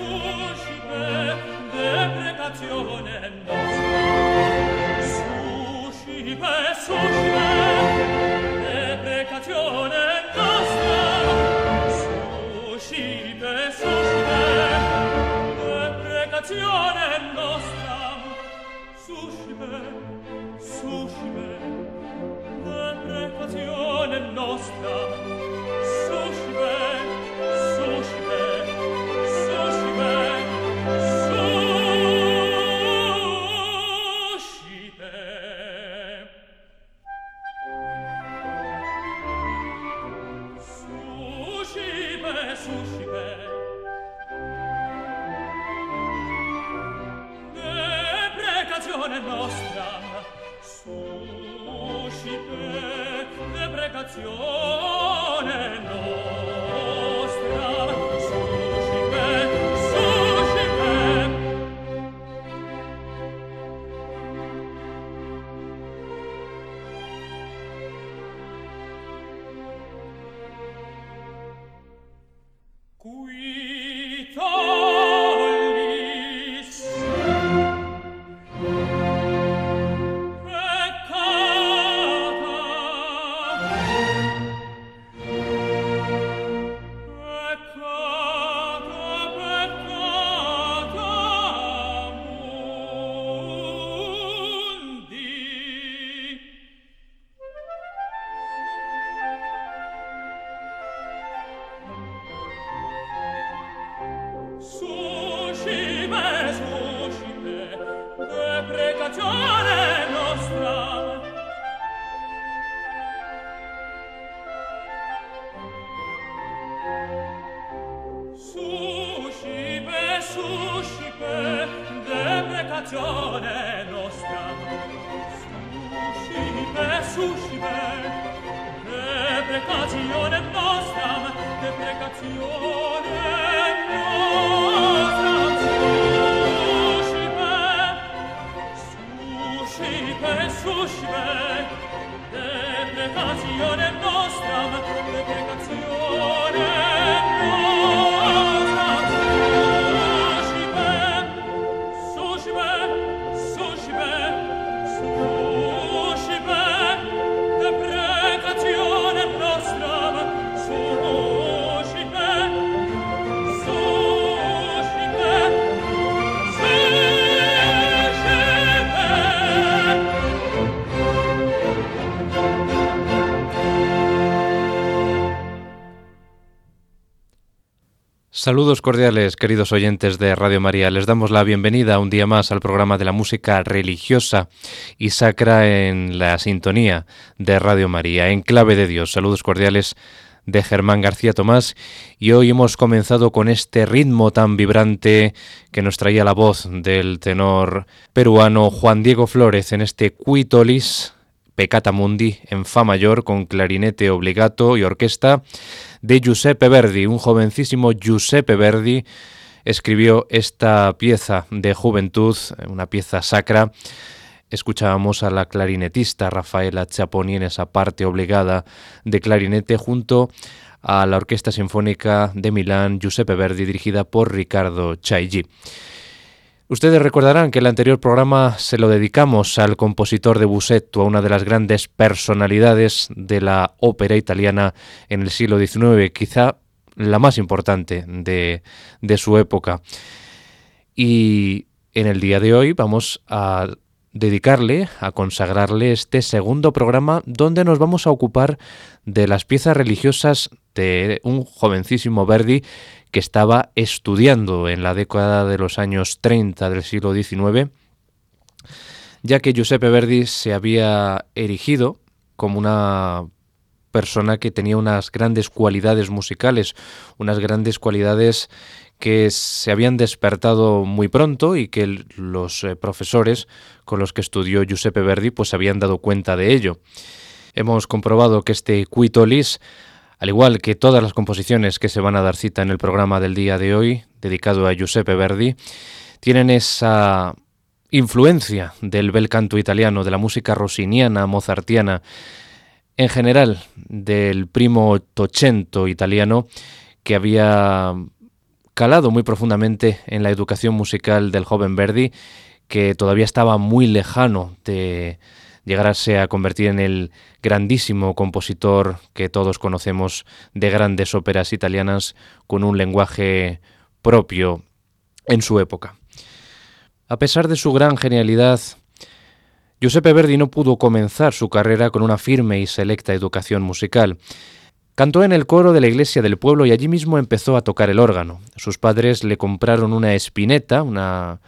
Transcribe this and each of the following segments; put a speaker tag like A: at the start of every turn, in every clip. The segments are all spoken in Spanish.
A: suscite deprecazione nostra. Suscite suscite deprecazione nostra. Suscite suscite deprecazione nostra. Suscite suscite deprecazione nostra.
B: Saludos cordiales, queridos oyentes de Radio María. Les damos la bienvenida un día más al programa de la música religiosa y sacra en la sintonía de Radio María, en clave de Dios. Saludos cordiales de Germán García Tomás y hoy hemos comenzado con este ritmo tan vibrante que nos traía la voz del tenor peruano Juan Diego Flores en este Cuitolis Peccata Mundi en Fa mayor con clarinete obligato y orquesta de Giuseppe Verdi. Un jovencísimo Giuseppe Verdi escribió esta pieza de juventud, una pieza sacra. Escuchábamos a la clarinetista Rafaela Chaponi en esa parte obligada de clarinete junto a la Orquesta Sinfónica de Milán Giuseppe Verdi dirigida por Ricardo Chaigi. Ustedes recordarán que el anterior programa se lo dedicamos al compositor de Busetto, a una de las grandes personalidades de la ópera italiana en el siglo XIX, quizá la más importante de, de su época. Y en el día de hoy vamos a dedicarle, a consagrarle este segundo programa donde nos vamos a ocupar de las piezas religiosas de un jovencísimo Verdi que estaba estudiando en la década de los años 30 del siglo XIX, ya que Giuseppe Verdi se había erigido como una persona que tenía unas grandes cualidades musicales, unas grandes cualidades que se habían despertado muy pronto y que los eh, profesores con los que estudió Giuseppe Verdi pues se habían dado cuenta de ello. Hemos comprobado que este Quitolis al igual que todas las composiciones que se van a dar cita en el programa del día de hoy, dedicado a Giuseppe Verdi, tienen esa influencia del bel canto italiano, de la música rossiniana, mozartiana, en general del primo Tocento italiano, que había calado muy profundamente en la educación musical del joven Verdi, que todavía estaba muy lejano de llegarse a convertir en el grandísimo compositor que todos conocemos de grandes óperas italianas con un lenguaje propio en su época. A pesar de su gran genialidad, Giuseppe Verdi no pudo comenzar su carrera con una firme y selecta educación musical. Cantó en el coro de la iglesia del pueblo y allí mismo empezó a tocar el órgano. Sus padres le compraron una espineta, una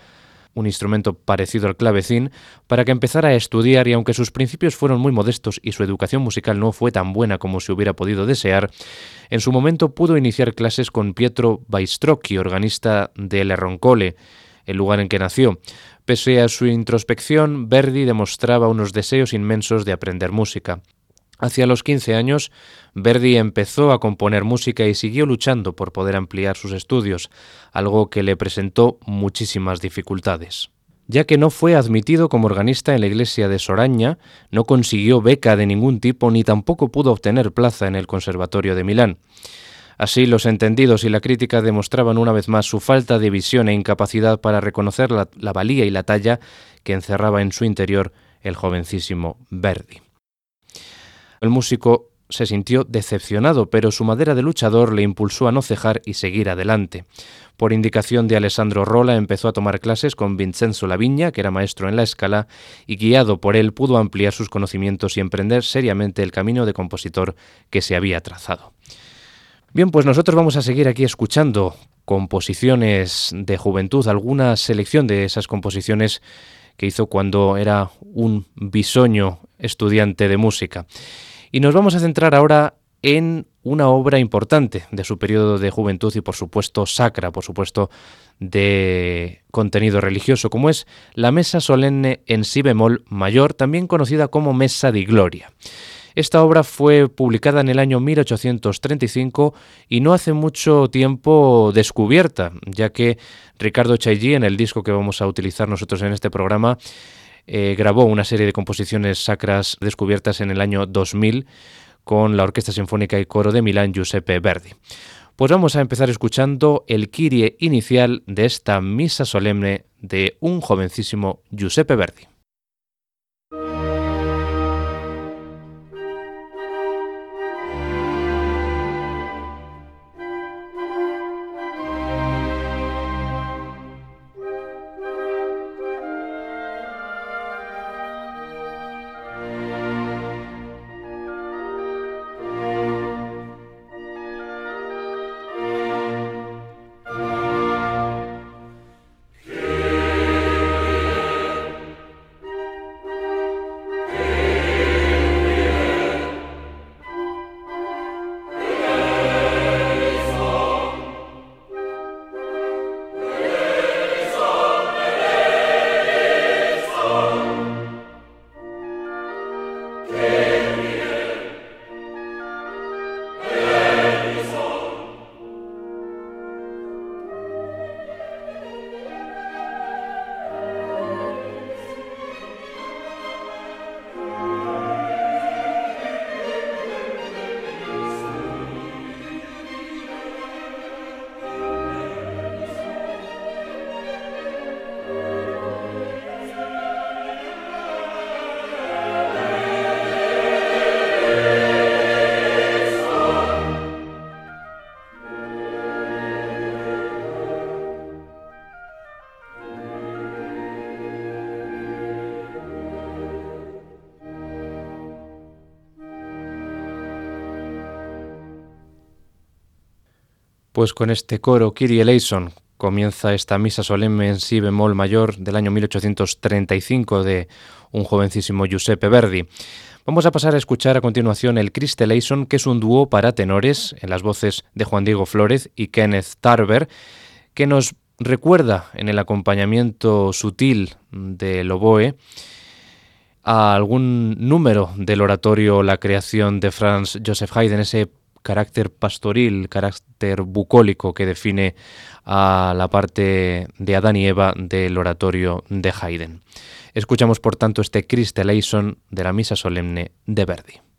B: un instrumento parecido al clavecín, para que empezara a estudiar y aunque sus principios fueron muy modestos y su educación musical no fue tan buena como se hubiera podido desear, en su momento pudo iniciar clases con Pietro Baistrocchi, organista de Le Roncole, el lugar en que nació. Pese a su introspección, Verdi demostraba unos deseos inmensos de aprender música. Hacia los 15 años, Verdi empezó a componer música y siguió luchando por poder ampliar sus estudios, algo que le presentó muchísimas dificultades. Ya que no fue admitido como organista en la iglesia de Soraña, no consiguió beca de ningún tipo ni tampoco pudo obtener plaza en el Conservatorio de Milán. Así, los entendidos y la crítica demostraban una vez más su falta de visión e incapacidad para reconocer la, la valía y la talla que encerraba en su interior el jovencísimo Verdi. El músico se sintió decepcionado, pero su madera de luchador le impulsó a no cejar y seguir adelante. Por indicación de Alessandro Rola empezó a tomar clases con Vincenzo Laviña, que era maestro en la escala, y guiado por él pudo ampliar sus conocimientos y emprender seriamente el camino de compositor que se había trazado. Bien, pues nosotros vamos a seguir aquí escuchando composiciones de juventud, alguna selección de esas composiciones que hizo cuando era un bisoño estudiante de música. Y nos vamos a centrar ahora en una obra importante de su periodo de juventud y por supuesto sacra, por supuesto de contenido religioso, como es la Mesa Solemne en Si bemol mayor, también conocida como Mesa di Gloria. Esta obra fue publicada en el año 1835 y no hace mucho tiempo descubierta, ya que Ricardo Chailly, en el disco que vamos a utilizar nosotros en este programa, eh, grabó una serie de composiciones sacras descubiertas en el año 2000 con la Orquesta Sinfónica y Coro de Milán Giuseppe Verdi. Pues vamos a empezar escuchando el Kyrie inicial de esta misa solemne de un jovencísimo Giuseppe Verdi. Pues con este coro Kyrie eleison comienza esta misa solemne en si bemol mayor del año 1835 de un jovencísimo Giuseppe Verdi. Vamos a pasar a escuchar a continuación el Christ eleison, que es un dúo para tenores en las voces de Juan Diego Flórez y Kenneth Tarver, que nos recuerda en el acompañamiento sutil del oboe a algún número del oratorio La creación de Franz Joseph Haydn, ese carácter pastoril, carácter bucólico que define a la parte de Adán y Eva del oratorio de Haydn. Escuchamos por tanto este Christ eleison de la Misa Solemne de Verdi.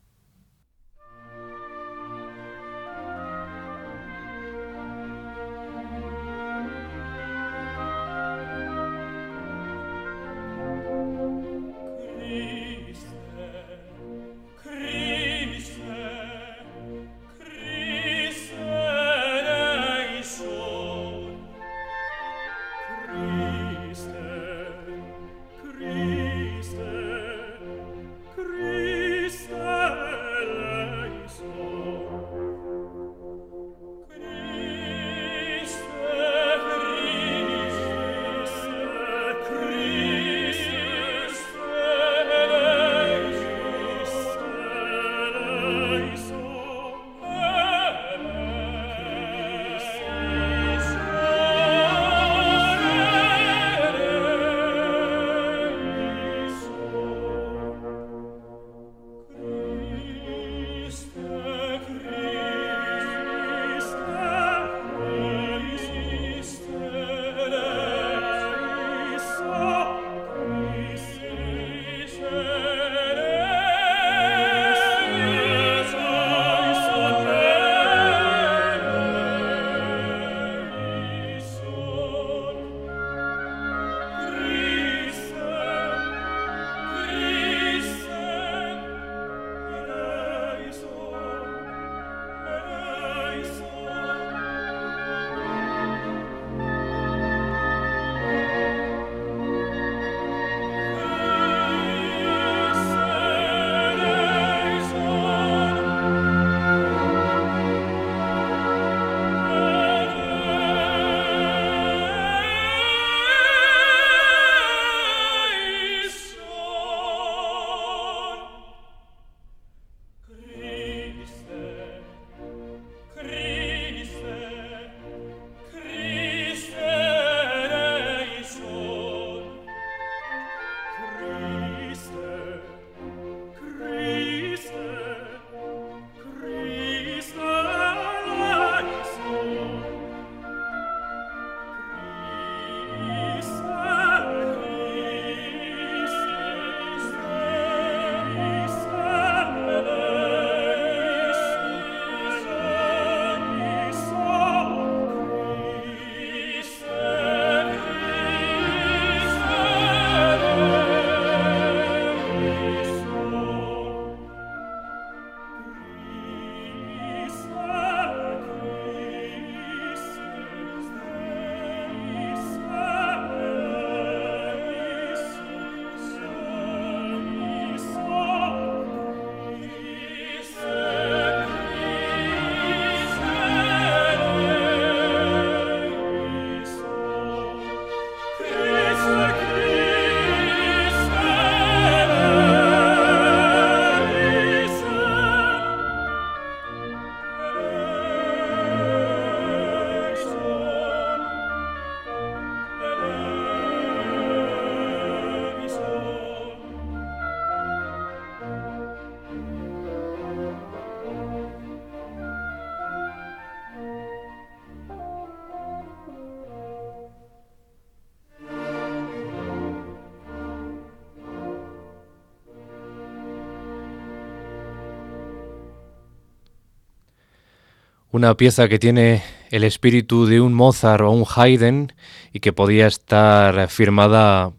B: Una pieza que tiene el espíritu de un Mozart o un Haydn y que podía estar firmada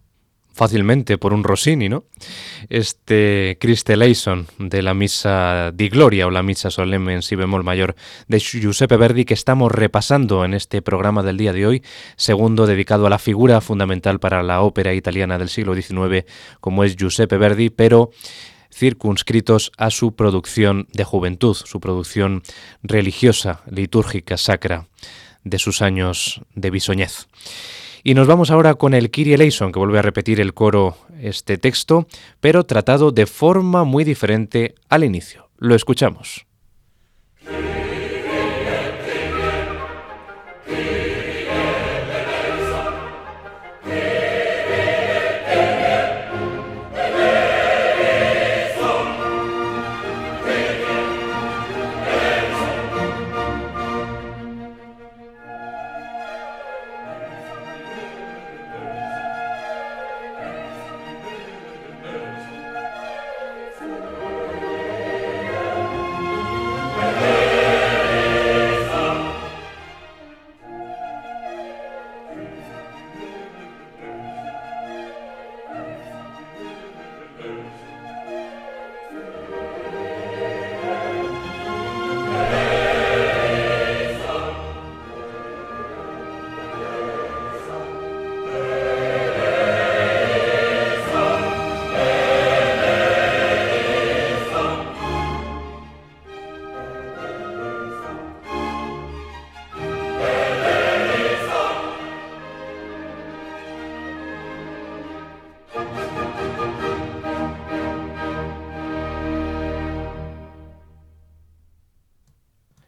B: fácilmente por un Rossini, ¿no? Este Christeleison de la Misa di Gloria o la Misa Solemne en si bemol mayor de Giuseppe Verdi que estamos repasando en este programa del día de hoy, segundo dedicado a la figura fundamental para la ópera italiana del siglo XIX como es Giuseppe Verdi, pero circunscritos a su producción de juventud, su producción religiosa, litúrgica, sacra de sus años de bisoñez. Y nos vamos ahora con el Kyrie eleison, que vuelve a repetir el coro este texto, pero tratado de forma muy diferente al inicio. Lo escuchamos.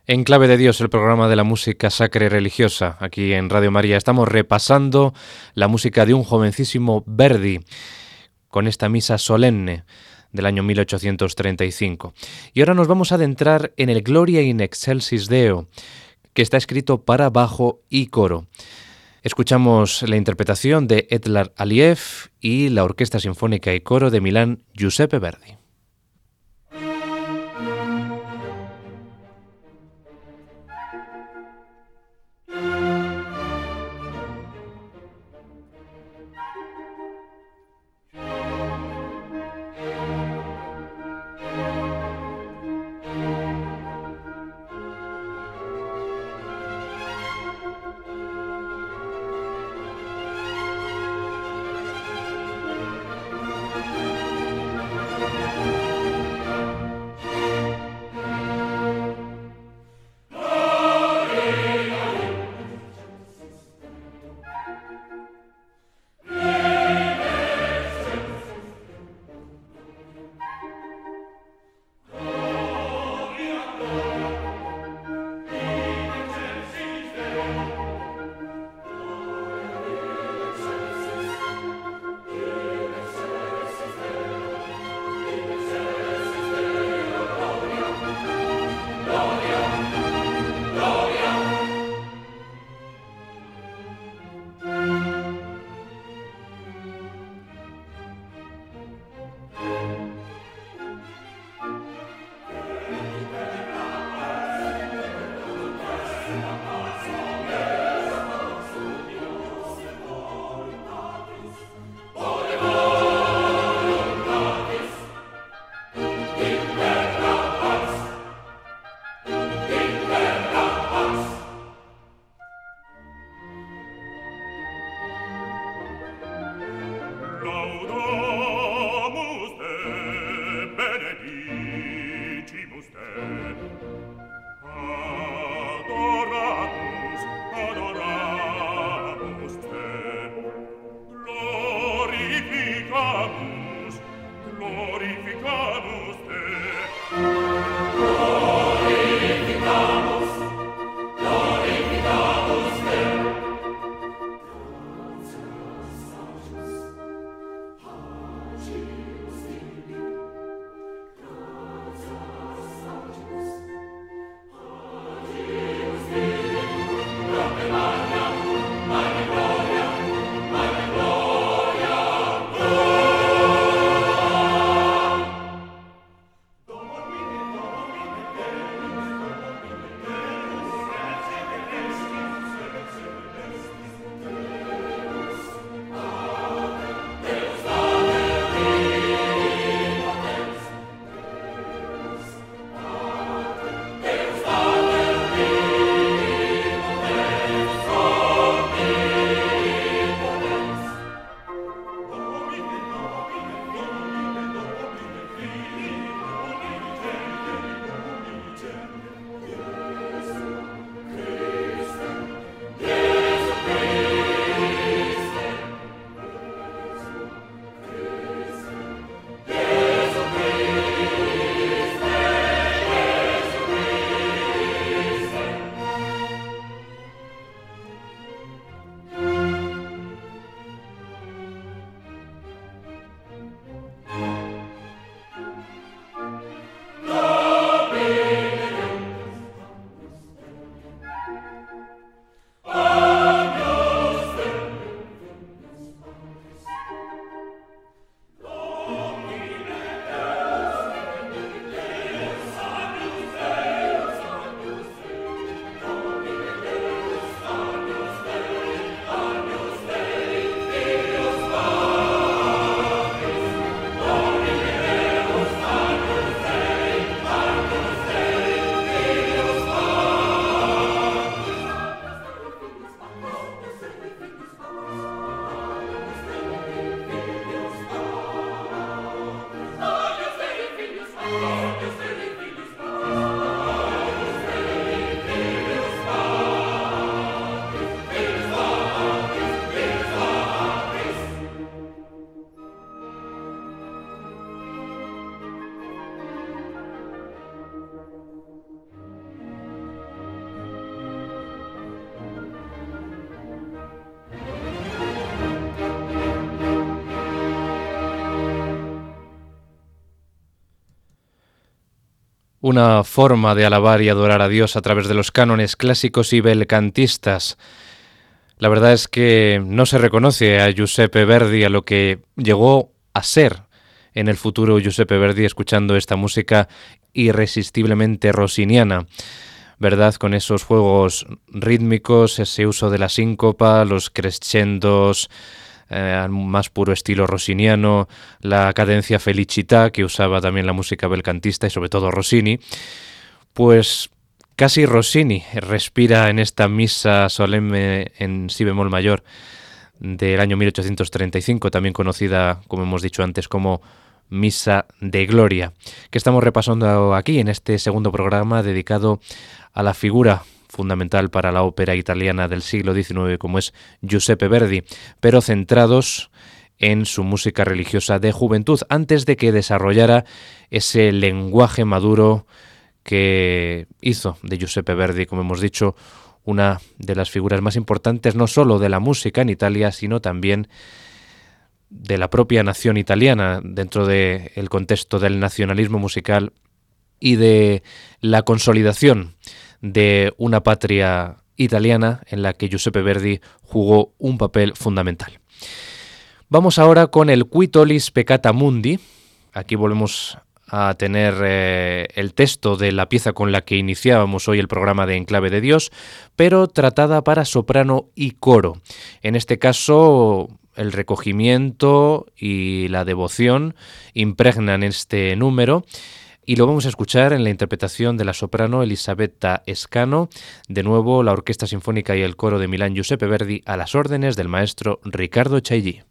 B: En Clave de Dios, el programa de la música sacra y religiosa, aquí en Radio María, estamos repasando la música de un jovencísimo Verdi, con esta misa solemne del año 1835. Y ahora nos vamos a adentrar en el Gloria in Excelsis Deo, que está escrito para bajo y coro. Escuchamos la interpretación de Edlar Aliev y la Orquesta Sinfónica y Coro de Milán, Giuseppe Verdi. Una forma de alabar y adorar a Dios a través de los cánones clásicos y belcantistas. La verdad es que no se reconoce a Giuseppe Verdi a lo que llegó a ser en el futuro Giuseppe Verdi escuchando esta música irresistiblemente rosiniana. ¿Verdad? Con esos juegos rítmicos, ese uso de la síncopa, los crescendos, eh, más puro estilo rosiniano, la cadencia felicita que usaba también la música belcantista y sobre todo Rossini, pues casi Rossini respira en esta misa solemne en si bemol mayor del año 1835, también conocida, como hemos dicho antes, como Misa de Gloria, que estamos repasando aquí en este segundo programa dedicado a la figura fundamental para la ópera italiana del siglo XIX como es Giuseppe Verdi, pero centrados en su música religiosa de juventud, antes de que desarrollara ese lenguaje maduro que hizo de Giuseppe Verdi, como hemos dicho, una de las figuras más importantes no solo de la música en Italia, sino también de la propia nación italiana dentro del contexto del nacionalismo musical y de la consolidación de una patria italiana en la que Giuseppe Verdi jugó un papel fundamental. Vamos ahora con el Quitolis Peccata Mundi. Aquí volvemos a tener eh, el texto de la pieza con la que iniciábamos hoy el programa de Enclave de Dios, pero tratada para soprano y coro. En este caso, el recogimiento y la devoción impregnan este número y lo vamos a escuchar en la interpretación de la soprano Elisabetta Escano, de nuevo la Orquesta Sinfónica y el Coro de Milán Giuseppe Verdi a las órdenes del maestro Ricardo Chailly.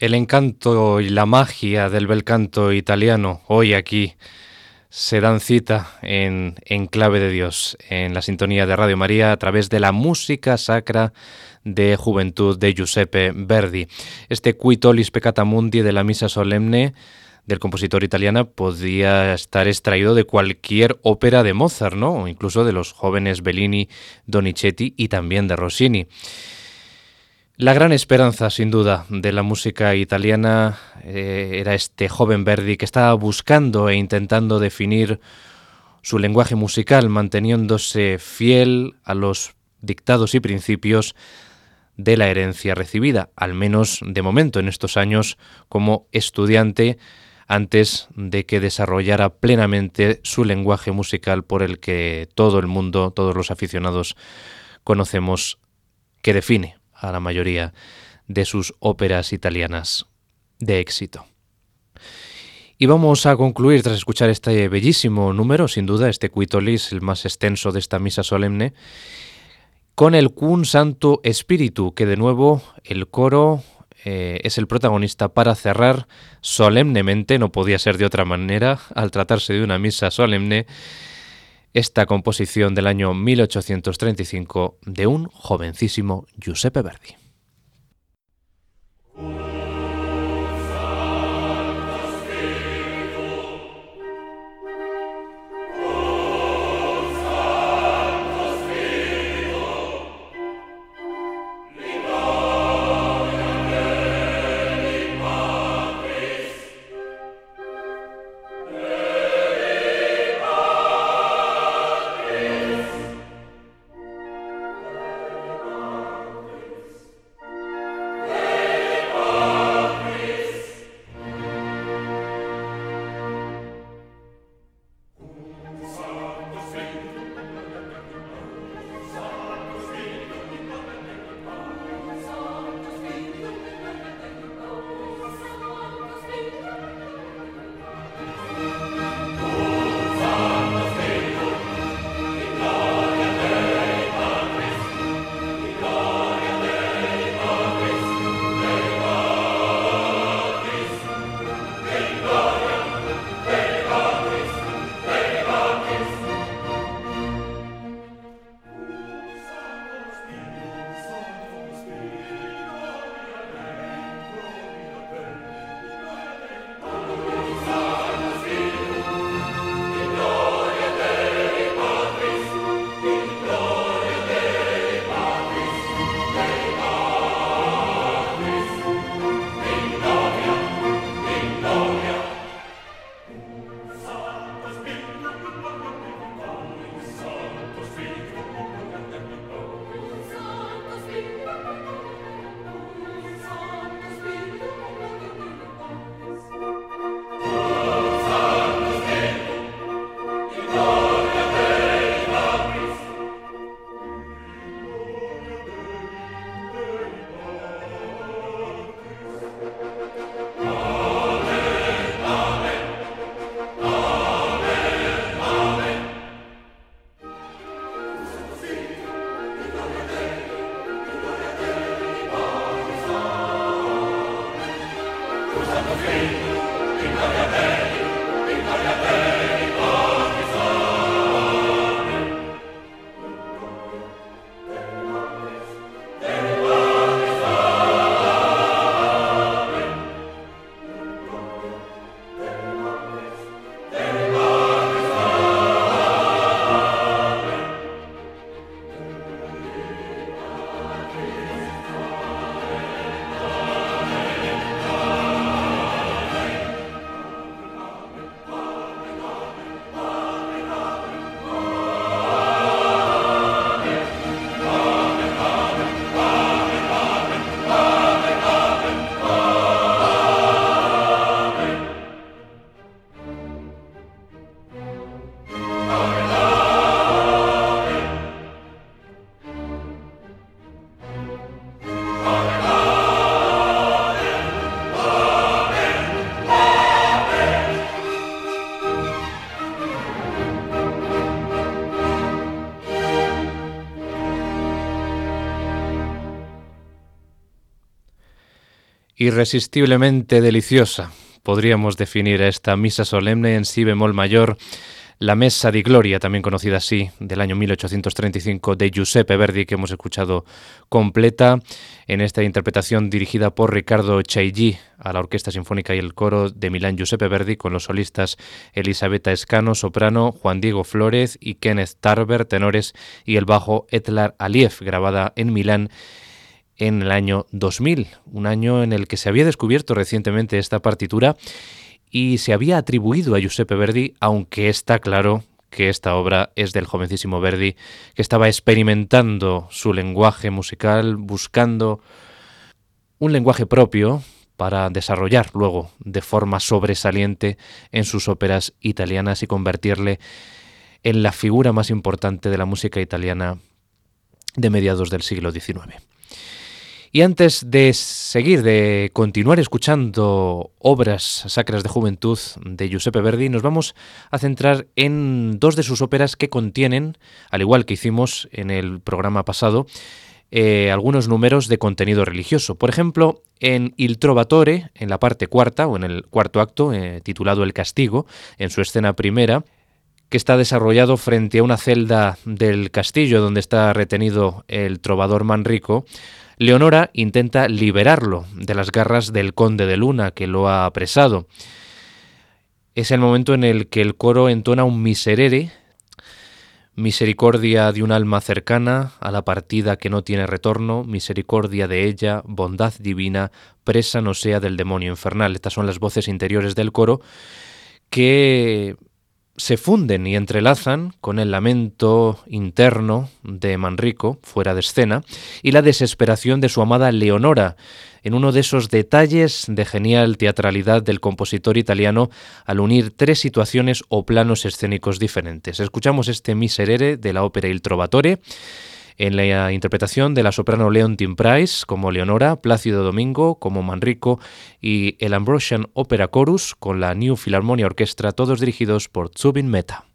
B: El encanto y la magia del bel canto italiano hoy aquí se dan cita en, en, clave de Dios, en la sintonía de Radio María a través de la música sacra de juventud de Giuseppe Verdi. Este Quitolis Peccata Mundi de la Misa Solemne del compositor italiano podría estar extraído de cualquier ópera de Mozart, ¿no? O incluso de los jóvenes Bellini, Donizetti y también de Rossini. La gran esperanza, sin duda, de la música italiana eh, era este joven Verdi que estaba buscando e intentando definir su lenguaje musical, manteniéndose fiel a los dictados y principios de la herencia recibida, al menos de momento en estos años como estudiante, antes de que desarrollara plenamente su lenguaje musical por el que todo el mundo, todos los aficionados conocemos que define a la mayoría de sus óperas italianas de éxito. Y vamos a concluir tras escuchar este bellísimo número, sin duda, este Quitolis, el más extenso de esta misa solemne, con el Cun Santo Espíritu, que de nuevo el coro eh, es el protagonista para cerrar solemnemente, no podía ser de otra manera, al tratarse de una misa solemne, esta composición del año 1835 de un jovencísimo Giuseppe Verdi. Irresistiblemente deliciosa. Podríamos definir a esta misa solemne en si bemol mayor, la Mesa di Gloria, también conocida así, del año 1835 de Giuseppe Verdi, que hemos escuchado completa en esta interpretación dirigida por Ricardo Chailly a la Orquesta Sinfónica y el Coro de Milán Giuseppe Verdi con los solistas Elisabetta Escano, soprano, Juan Diego Flores y Kenneth Tarver, tenores, y el bajo Etlar Aliev, grabada en Milán en el año 2000, un año en el que se había descubierto recientemente esta partitura y se había atribuido a Giuseppe Verdi, aunque está claro que esta obra es del jovencísimo Verdi, que estaba experimentando su lenguaje musical, buscando un lenguaje propio para desarrollar luego de forma sobresaliente en sus óperas italianas y convertirle en la figura más importante de la música italiana de mediados del siglo XIX. Y antes de seguir, de continuar escuchando obras sacras de juventud de Giuseppe Verdi, nos vamos a centrar en dos de sus óperas que contienen, al igual que hicimos en el programa pasado, eh, algunos números de contenido religioso. Por ejemplo, en Il Trovatore, en la parte cuarta o en el cuarto acto, eh, titulado El Castigo, en su escena primera, que está desarrollado frente a una celda del castillo donde está retenido el trovador Manrico, Leonora intenta liberarlo de las garras del conde de Luna, que lo ha apresado. Es el momento en el que el coro entona un miserere, misericordia de un alma cercana a la partida que no tiene retorno, misericordia de ella, bondad divina, presa no sea del demonio infernal. Estas son las voces interiores del coro que se funden y entrelazan con el lamento interno de Manrico, fuera de escena, y la desesperación de su amada Leonora, en uno de esos detalles de genial teatralidad del compositor italiano al unir tres situaciones o planos escénicos diferentes. Escuchamos este Miserere de la ópera Il Trovatore, en la interpretación de la soprano Leontine Price como Leonora, Plácido Domingo como Manrico y el Ambrosian Opera Chorus con la New Philharmonia Orchestra, todos dirigidos por Zubin Mehta.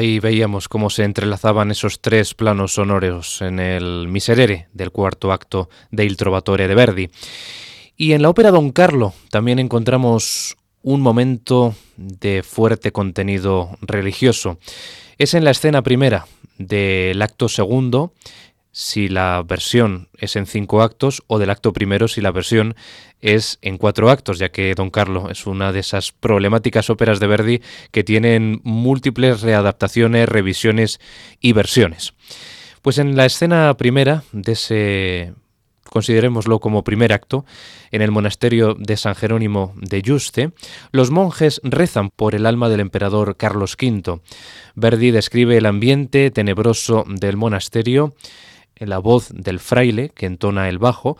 B: Ahí veíamos cómo se entrelazaban esos tres planos sonoros en el Miserere del cuarto acto de Il Trovatore de Verdi. Y en la ópera Don Carlo también encontramos un momento de fuerte contenido religioso. Es en la escena primera del acto segundo, si la versión es en cinco actos, o del acto primero si la versión es en cuatro actos, ya que Don Carlo es una de esas problemáticas óperas de Verdi que tienen múltiples readaptaciones, revisiones y versiones. Pues en la escena primera de ese considerémoslo como primer acto, en el monasterio de San Jerónimo de Yuste, los monjes rezan por el alma del emperador Carlos V. Verdi describe el ambiente tenebroso del monasterio la voz del fraile que entona el bajo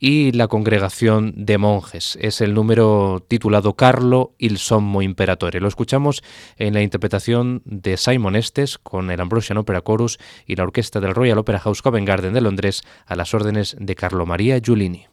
B: y la congregación de monjes. Es el número titulado Carlo il Sommo Imperatore. Lo escuchamos en la interpretación de Simon Estes con el Ambrosian Opera Chorus y la orquesta del Royal Opera House Covent Garden de Londres a las órdenes de Carlo Maria Giulini.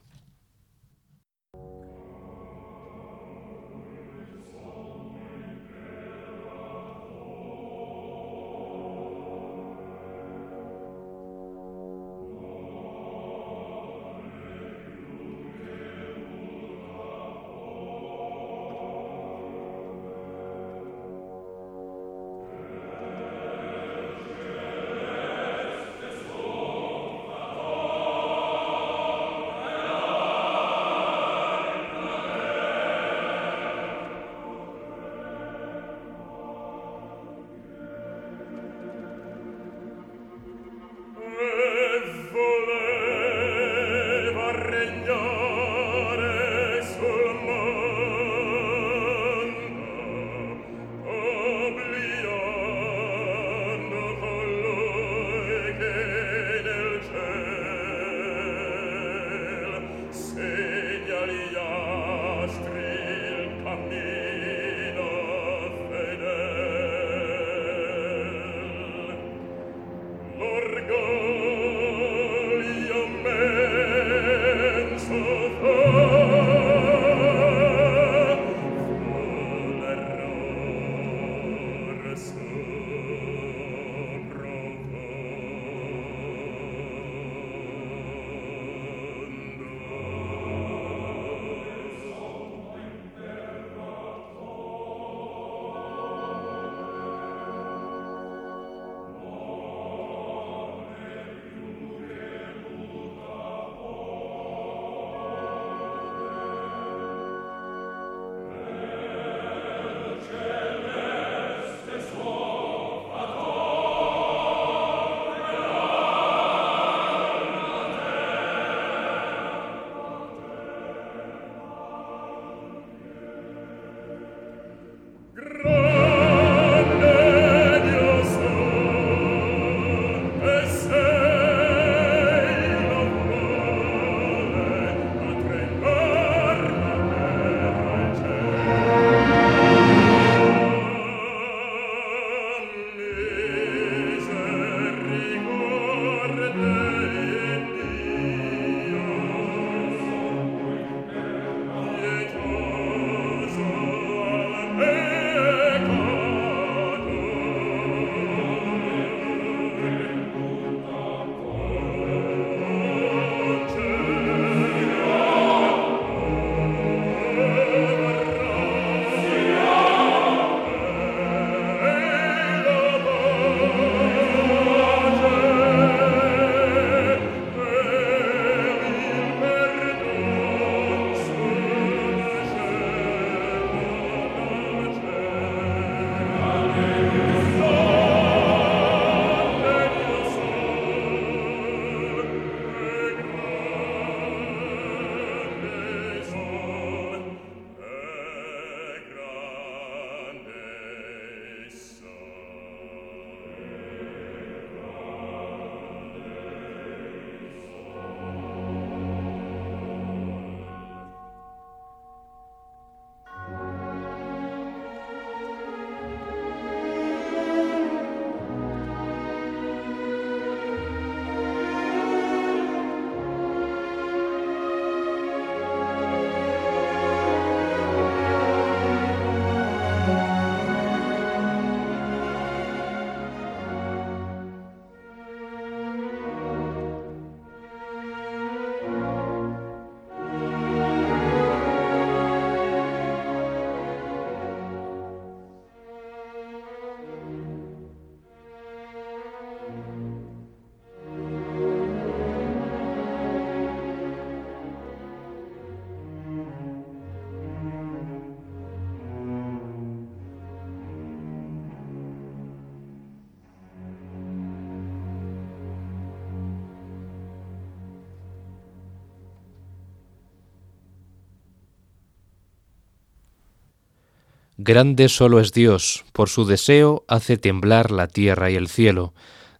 B: Grande solo es Dios, por su deseo hace temblar la tierra y el cielo.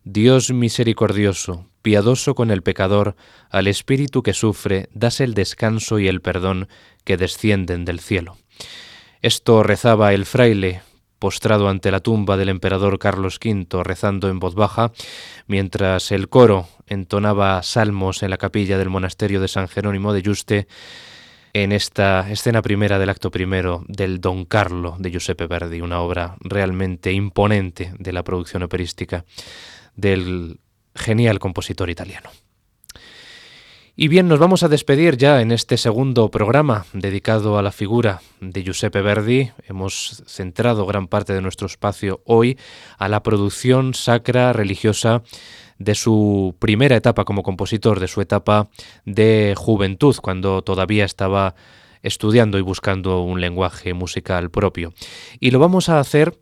B: Dios misericordioso, piadoso con el pecador, al espíritu que sufre, das el descanso y el perdón que descienden del cielo. Esto rezaba el fraile, postrado ante la tumba del emperador Carlos V, rezando en voz baja, mientras el coro entonaba salmos en la capilla del monasterio de San Jerónimo de Yuste, en esta escena primera del acto primero del Don Carlo de Giuseppe Verdi, una obra realmente imponente de la producción operística del genial compositor italiano. Y bien, nos vamos a despedir ya en este segundo programa dedicado a la figura de Giuseppe Verdi. Hemos centrado gran parte de nuestro espacio hoy a la producción sacra religiosa de su primera etapa como compositor, de su etapa de juventud, cuando todavía estaba estudiando y buscando un lenguaje musical propio. Y lo vamos a hacer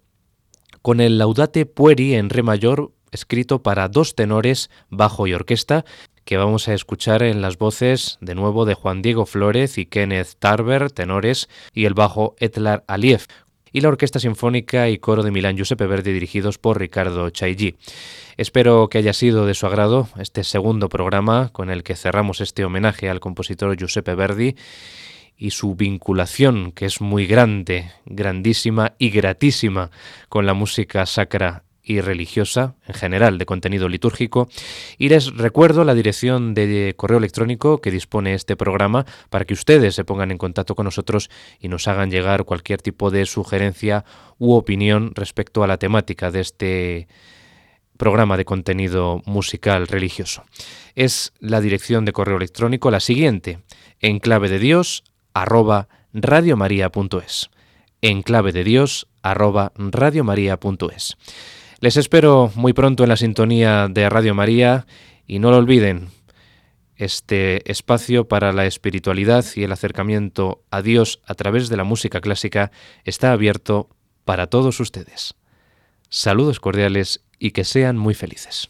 B: con el Laudate Pueri en re mayor, escrito para dos tenores, bajo y orquesta, que vamos a escuchar en las voces de nuevo de Juan Diego Flórez y Kenneth Tarver, tenores, y el bajo Etlar Aliyev, y la Orquesta Sinfónica y Coro de Milán Giuseppe Verdi dirigidos por Ricardo Chaigi. Espero que haya sido de su agrado este segundo programa con el que cerramos este homenaje al compositor Giuseppe Verdi y su vinculación, que es muy grande, grandísima y gratísima con la música sacra y religiosa, en general de contenido litúrgico. Y les recuerdo la dirección de correo electrónico que dispone este programa para que ustedes se pongan en contacto con nosotros y nos hagan llegar cualquier tipo de sugerencia u opinión respecto a la temática de este programa de contenido musical religioso. Es la dirección de correo electrónico la siguiente, en clave de Dios arroba radiomaria.es. En clave de Dios arroba radiomaria.es. Les espero muy pronto en la sintonía de Radio María y no lo olviden, este espacio para la espiritualidad y el acercamiento a Dios a través de la música clásica está abierto para todos ustedes. Saludos cordiales y que sean muy felices.